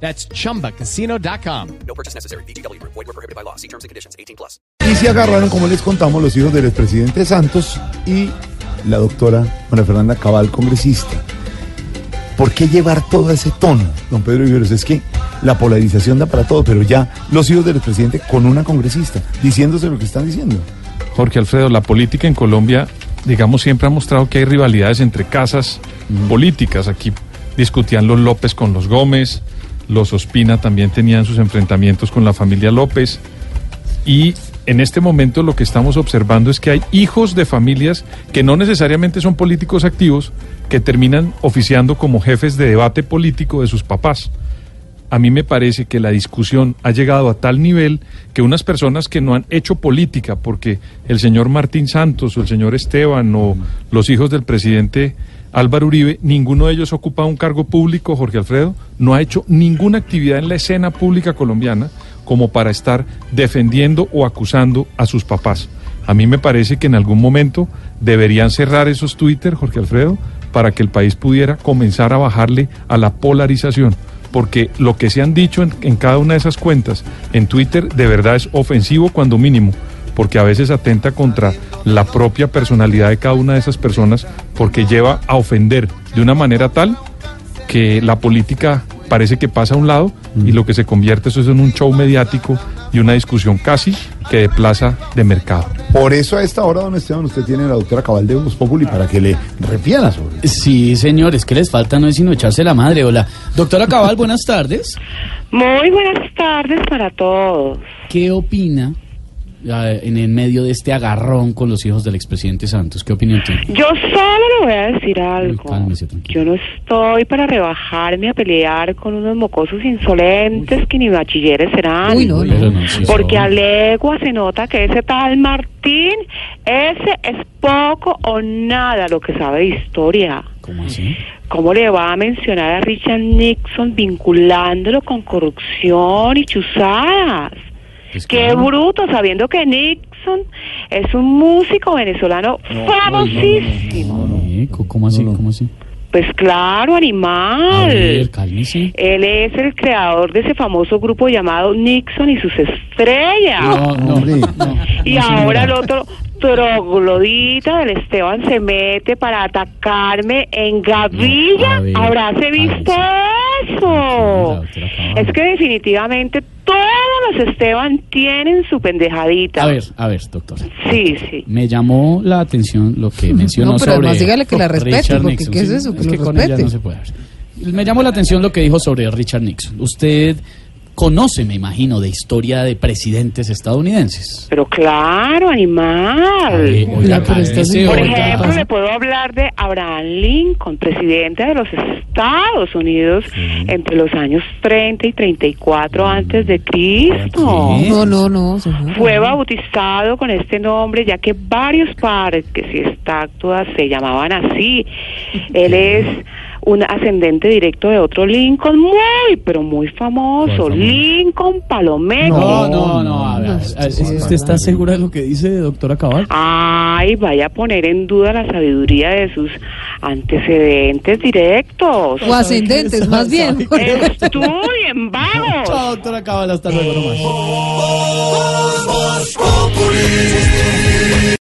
That's chumbacasino.com. No purchase necessary. BGW. Void were prohibited by law. See terms and conditions. 18 plus. Y se agarraron, como les contamos, los hijos del expresidente Santos y la doctora María Fernanda Cabal, congresista. ¿Por qué llevar todo ese tono, don Pedro Viveros? Es que la polarización da para todo, pero ya los hijos del expresidente con una congresista, diciéndose lo que están diciendo. Jorge Alfredo, la política en Colombia, digamos, siempre ha mostrado que hay rivalidades entre casas políticas. Aquí discutían los López con los Gómez, los Ospina también tenían sus enfrentamientos con la familia López. Y en este momento lo que estamos observando es que hay hijos de familias que no necesariamente son políticos activos, que terminan oficiando como jefes de debate político de sus papás. A mí me parece que la discusión ha llegado a tal nivel que unas personas que no han hecho política, porque el señor Martín Santos o el señor Esteban o los hijos del presidente Álvaro Uribe, ninguno de ellos ocupa un cargo público, Jorge Alfredo, no ha hecho ninguna actividad en la escena pública colombiana como para estar defendiendo o acusando a sus papás. A mí me parece que en algún momento deberían cerrar esos Twitter, Jorge Alfredo, para que el país pudiera comenzar a bajarle a la polarización. Porque lo que se han dicho en, en cada una de esas cuentas en Twitter de verdad es ofensivo cuando mínimo porque a veces atenta contra la propia personalidad de cada una de esas personas, porque lleva a ofender de una manera tal que la política parece que pasa a un lado y lo que se convierte eso es en un show mediático y una discusión casi que de plaza de mercado. Por eso a esta hora, don Esteban, usted tiene a la doctora Cabal de Voz Populi para que le refiera sobre eso. Sí, señores, que les falta no es sino echarse la madre. Hola. Doctora Cabal, buenas tardes. Muy buenas tardes para todos. ¿Qué opina en el medio de este agarrón con los hijos del expresidente Santos? ¿Qué opinión tiene? Yo solo le voy a decir algo. cálmese. Yo no estoy para rebajarme a pelear con unos mocosos insolentes que ni bachilleres serán. Uy, no, no. No, sí, Porque a legua se nota que ese tal Martín, ese es poco o nada lo que sabe de historia. ¿Cómo así? ¿Cómo le va a mencionar a Richard Nixon vinculándolo con corrupción y chuzadas? Pues Qué claro. bruto, sabiendo que Nixon es un músico venezolano famosísimo. Eh, ¿Cómo así? ¿Cómo así? Pues claro, A animal. ver. Él es el creador de ese famoso grupo llamado Nixon y sus estrellas. No, no, Hombre. no, y no, ahora el otro troglodita del Esteban se mete para atacarme en Gavilla. Ver, ¿Habráse visto. Eso? Es que definitivamente todos los Esteban tienen su pendejadita. A ver, a ver, doctora. Sí, sí. Me llamó la atención lo que mencionó No, pero sobre además dígale que la respete, Richard porque Nixon. ¿qué es eso? Que es lo que con respete. ella no se puede hablar. Me llamó la atención lo que dijo sobre Richard Nixon. Usted conoce, me imagino, de historia de presidentes estadounidenses. Pero claro, animal. Oiga, Por oiga. ¿qué ejemplo, le puedo hablar de Abraham Lincoln, presidente de los Estados Unidos entre los años 30 y 34 antes de Cristo. No, no, no, señora. Fue bautizado con este nombre ya que varios parques y estatuas se llamaban así. Él es un ascendente directo de otro Lincoln muy, pero muy famoso. Lincoln Palomeco. No, no, no, a ver, a ver, ¿Usted está segura de lo que dice, doctora Cabal? Ay, vaya a poner en duda la sabiduría de sus antecedentes directos. O ascendentes, más bien. Estudien, vamos. Chao, doctora Cabal, hasta luego nomás.